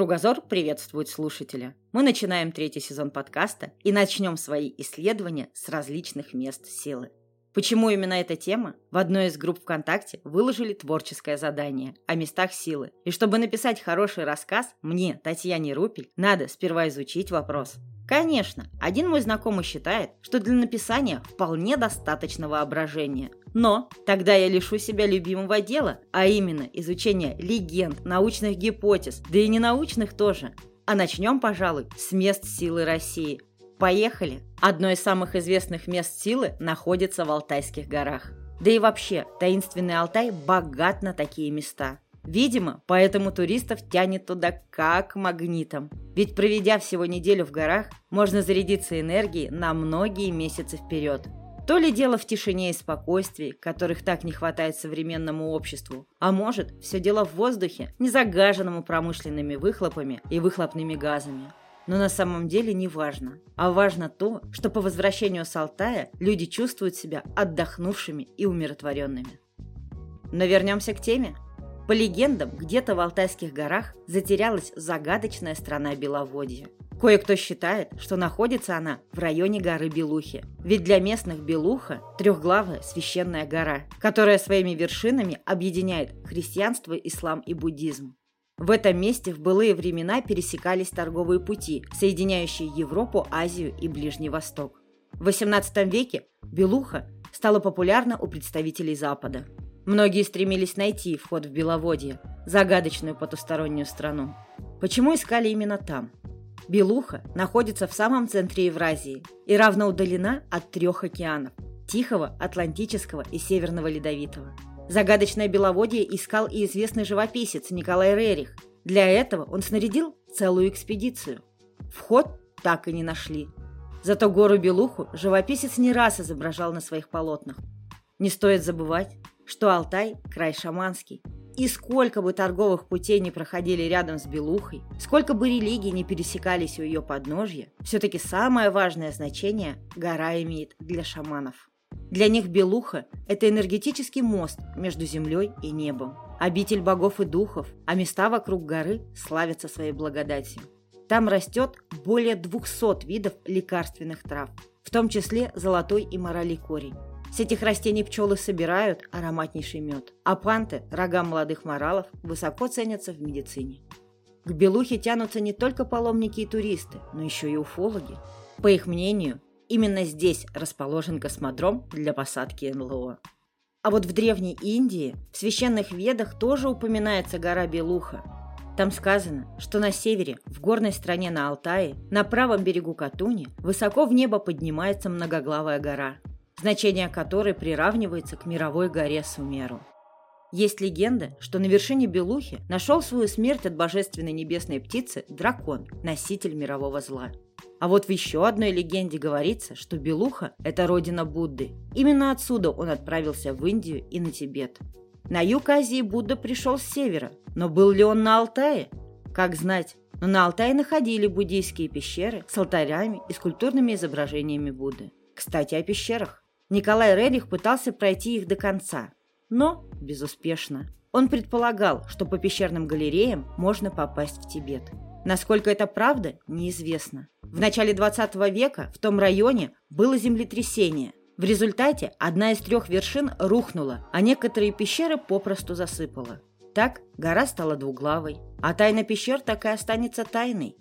Кругозор приветствует слушателя. Мы начинаем третий сезон подкаста и начнем свои исследования с различных мест силы. Почему именно эта тема? В одной из групп ВКонтакте выложили творческое задание о местах силы. И чтобы написать хороший рассказ, мне, Татьяне Рупель, надо сперва изучить вопрос. Конечно, один мой знакомый считает, что для написания вполне достаточно воображения. Но тогда я лишу себя любимого дела, а именно изучения легенд, научных гипотез, да и ненаучных тоже. А начнем, пожалуй, с мест силы России – Поехали! Одно из самых известных мест силы находится в Алтайских горах. Да и вообще, таинственный Алтай богат на такие места. Видимо, поэтому туристов тянет туда как магнитом. Ведь проведя всего неделю в горах, можно зарядиться энергией на многие месяцы вперед. То ли дело в тишине и спокойствии, которых так не хватает современному обществу, а может, все дело в воздухе, не загаженному промышленными выхлопами и выхлопными газами. Но на самом деле не важно. А важно то, что по возвращению с Алтая люди чувствуют себя отдохнувшими и умиротворенными. Но вернемся к теме. По легендам, где-то в Алтайских горах затерялась загадочная страна Беловодья. Кое-кто считает, что находится она в районе горы Белухи. Ведь для местных Белуха – трехглавая священная гора, которая своими вершинами объединяет христианство, ислам и буддизм. В этом месте в былые времена пересекались торговые пути, соединяющие Европу, Азию и Ближний Восток. В XVIII веке Белуха стала популярна у представителей Запада. Многие стремились найти вход в Беловодье, загадочную потустороннюю страну. Почему искали именно там? Белуха находится в самом центре Евразии и равно удалена от трех океанов – Тихого, Атлантического и Северного Ледовитого – Загадочное беловодье искал и известный живописец Николай Рерих. Для этого он снарядил целую экспедицию. Вход так и не нашли. Зато гору Белуху живописец не раз изображал на своих полотнах. Не стоит забывать, что Алтай – край шаманский. И сколько бы торговых путей не проходили рядом с Белухой, сколько бы религий не пересекались у ее подножья, все-таки самое важное значение гора имеет для шаманов. Для них Белуха – это энергетический мост между землей и небом, обитель богов и духов, а места вокруг горы славятся своей благодатью. Там растет более 200 видов лекарственных трав, в том числе золотой и морали корень. С этих растений пчелы собирают ароматнейший мед, а панты, рога молодых моралов, высоко ценятся в медицине. К Белухе тянутся не только паломники и туристы, но еще и уфологи. По их мнению, Именно здесь расположен космодром для посадки НЛО. А вот в Древней Индии, в священных ведах тоже упоминается гора Белуха. Там сказано, что на севере, в горной стране на Алтае, на правом берегу Катуни, высоко в небо поднимается многоглавая гора, значение которой приравнивается к мировой горе Сумеру. Есть легенда, что на вершине Белухи нашел свою смерть от божественной небесной птицы дракон, носитель мирового зла – а вот в еще одной легенде говорится, что Белуха – это родина Будды. Именно отсюда он отправился в Индию и на Тибет. На юг Азии Будда пришел с севера, но был ли он на Алтае? Как знать, но на Алтае находили буддийские пещеры с алтарями и скульптурными изображениями Будды. Кстати, о пещерах. Николай Рерих пытался пройти их до конца, но безуспешно. Он предполагал, что по пещерным галереям можно попасть в Тибет. Насколько это правда, неизвестно. В начале 20 века в том районе было землетрясение. В результате одна из трех вершин рухнула, а некоторые пещеры попросту засыпала. Так гора стала двуглавой, а тайна пещер так и останется тайной.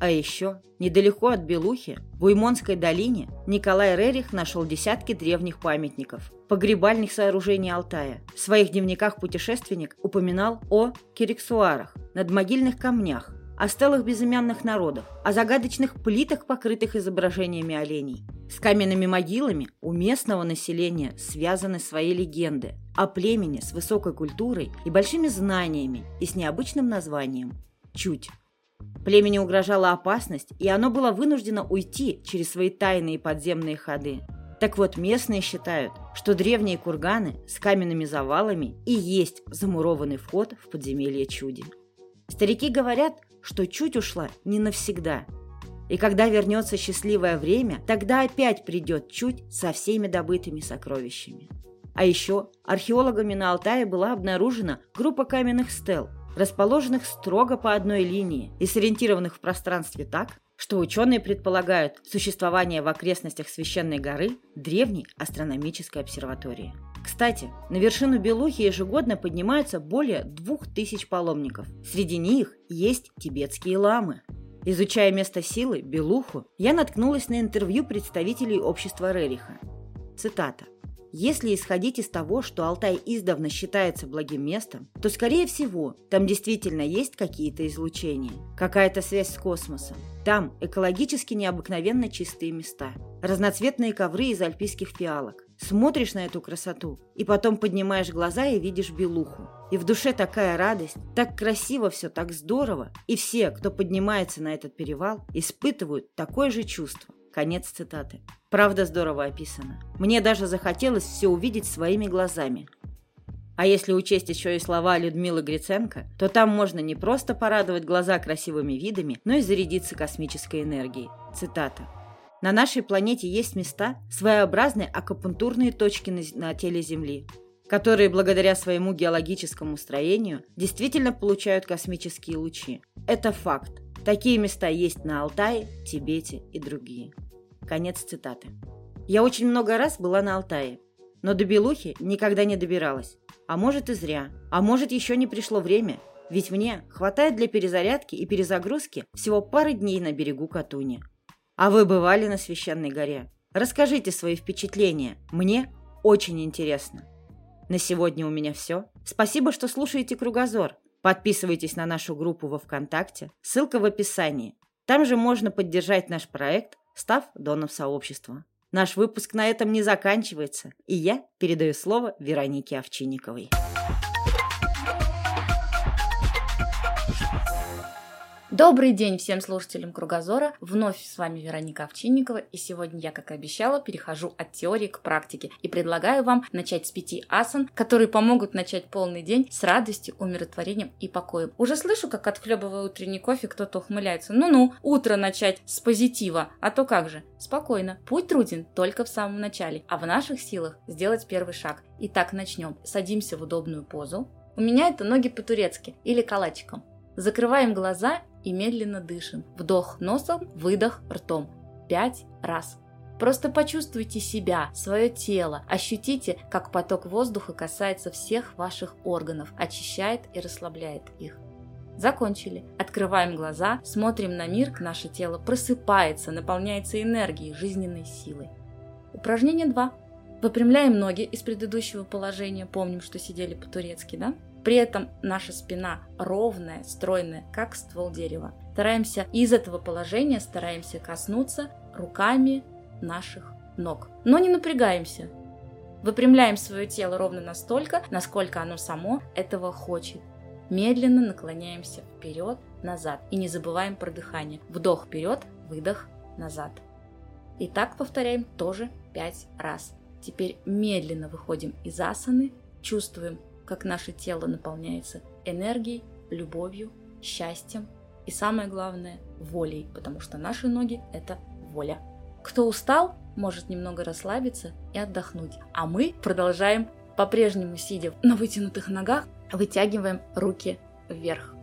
А еще, недалеко от Белухи, в Уймонской долине, Николай Рерих нашел десятки древних памятников, погребальных сооружений Алтая. В своих дневниках путешественник упоминал о кириксуарах, надмогильных камнях, о стелах безымянных народов, о загадочных плитах, покрытых изображениями оленей. С каменными могилами у местного населения связаны свои легенды о племени с высокой культурой и большими знаниями и с необычным названием – Чуть. Племени угрожала опасность, и оно было вынуждено уйти через свои тайные подземные ходы. Так вот, местные считают, что древние курганы с каменными завалами и есть замурованный вход в подземелье чуди. Старики говорят, что чуть ушла не навсегда. И когда вернется счастливое время, тогда опять придет чуть со всеми добытыми сокровищами. А еще археологами на Алтае была обнаружена группа каменных стел, расположенных строго по одной линии и сориентированных в пространстве так, что ученые предполагают существование в окрестностях священной горы древней астрономической обсерватории. Кстати, на вершину Белухи ежегодно поднимаются более двух тысяч паломников. Среди них есть тибетские ламы. Изучая место силы, Белуху, я наткнулась на интервью представителей общества Рериха. Цитата. Если исходить из того, что Алтай издавна считается благим местом, то, скорее всего, там действительно есть какие-то излучения, какая-то связь с космосом. Там экологически необыкновенно чистые места, разноцветные ковры из альпийских фиалок. Смотришь на эту красоту, и потом поднимаешь глаза и видишь белуху. И в душе такая радость, так красиво все, так здорово. И все, кто поднимается на этот перевал, испытывают такое же чувство. Конец цитаты. Правда здорово описано. Мне даже захотелось все увидеть своими глазами. А если учесть еще и слова Людмилы Гриценко, то там можно не просто порадовать глаза красивыми видами, но и зарядиться космической энергией. Цитата. На нашей планете есть места, своеобразные акупунктурные точки на, на теле Земли, которые благодаря своему геологическому строению действительно получают космические лучи. Это факт. Такие места есть на Алтае, Тибете и другие. Конец цитаты. Я очень много раз была на Алтае, но до Белухи никогда не добиралась. А может и зря. А может еще не пришло время, ведь мне хватает для перезарядки и перезагрузки всего пары дней на берегу Катуни. А вы бывали на Священной горе? Расскажите свои впечатления. Мне очень интересно. На сегодня у меня все. Спасибо, что слушаете Кругозор. Подписывайтесь на нашу группу во ВКонтакте, ссылка в описании. Там же можно поддержать наш проект, став доном сообщества. Наш выпуск на этом не заканчивается, и я передаю слово Веронике Овчинниковой. Добрый день всем слушателям Кругозора. Вновь с вами Вероника Овчинникова. И сегодня я, как и обещала, перехожу от теории к практике. И предлагаю вам начать с пяти асан, которые помогут начать полный день с радостью, умиротворением и покоем. Уже слышу, как отхлебывая утренний кофе, кто-то ухмыляется. Ну-ну, утро начать с позитива. А то как же? Спокойно. Путь труден только в самом начале. А в наших силах сделать первый шаг. Итак, начнем. Садимся в удобную позу. У меня это ноги по-турецки или калачиком. Закрываем глаза и медленно дышим. Вдох носом, выдох ртом. Пять раз. Просто почувствуйте себя, свое тело, ощутите, как поток воздуха касается всех ваших органов, очищает и расслабляет их. Закончили. Открываем глаза, смотрим на мир, наше тело просыпается, наполняется энергией, жизненной силой. Упражнение 2. Выпрямляем ноги из предыдущего положения, помним, что сидели по-турецки, да? При этом наша спина ровная, стройная, как ствол дерева. Стараемся из этого положения стараемся коснуться руками наших ног. Но не напрягаемся. Выпрямляем свое тело ровно настолько, насколько оно само этого хочет. Медленно наклоняемся вперед, назад. И не забываем про дыхание. Вдох вперед, выдох назад. И так повторяем тоже 5 раз. Теперь медленно выходим из асаны, чувствуем как наше тело наполняется энергией, любовью, счастьем и самое главное – волей, потому что наши ноги – это воля. Кто устал, может немного расслабиться и отдохнуть. А мы продолжаем по-прежнему сидя на вытянутых ногах, вытягиваем руки вверх.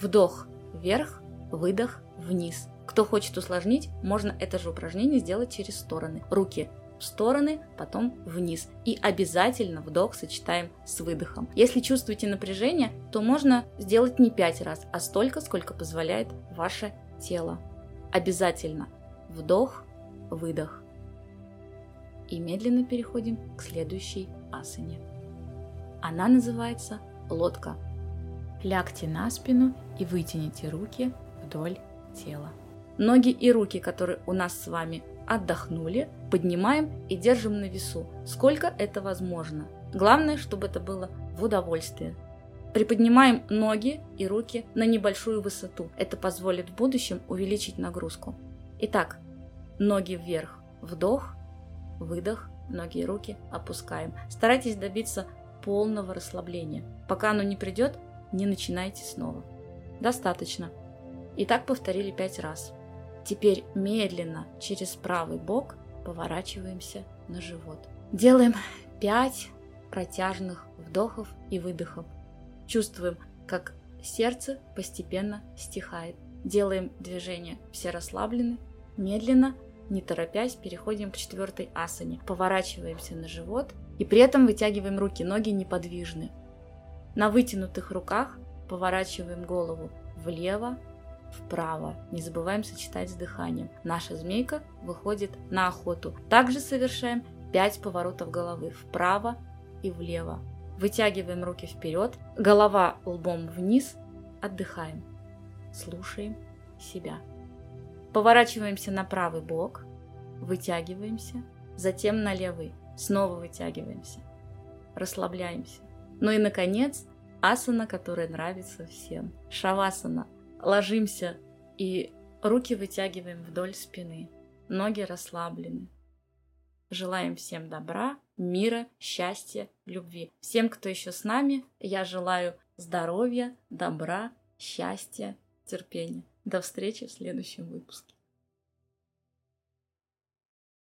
Вдох вверх, выдох вниз. Кто хочет усложнить, можно это же упражнение сделать через стороны. Руки в стороны, потом вниз. И обязательно вдох сочетаем с выдохом. Если чувствуете напряжение, то можно сделать не 5 раз, а столько, сколько позволяет ваше тело. Обязательно вдох, выдох. И медленно переходим к следующей асане. Она называется лодка. Лягте на спину и вытяните руки вдоль тела. Ноги и руки, которые у нас с вами отдохнули, поднимаем и держим на весу, сколько это возможно. Главное, чтобы это было в удовольствие. Приподнимаем ноги и руки на небольшую высоту. Это позволит в будущем увеличить нагрузку. Итак, ноги вверх, вдох, выдох, ноги и руки опускаем. Старайтесь добиться полного расслабления. Пока оно не придет, не начинайте снова. Достаточно. И так повторили пять раз. Теперь медленно через правый бок поворачиваемся на живот. Делаем 5 протяжных вдохов и выдохов. Чувствуем, как сердце постепенно стихает. Делаем движение, все расслаблены, медленно, не торопясь, переходим к четвертой асане. Поворачиваемся на живот и при этом вытягиваем руки, ноги неподвижны. На вытянутых руках поворачиваем голову влево, вправо. Не забываем сочетать с дыханием. Наша змейка выходит на охоту. Также совершаем 5 поворотов головы вправо и влево. Вытягиваем руки вперед, голова лбом вниз, отдыхаем. Слушаем себя. Поворачиваемся на правый бок, вытягиваемся, затем на левый, снова вытягиваемся, расслабляемся. Ну и, наконец, асана, которая нравится всем. Шавасана. Ложимся и руки вытягиваем вдоль спины. Ноги расслаблены. Желаем всем добра, мира, счастья, любви. Всем, кто еще с нами, я желаю здоровья, добра, счастья, терпения. До встречи в следующем выпуске.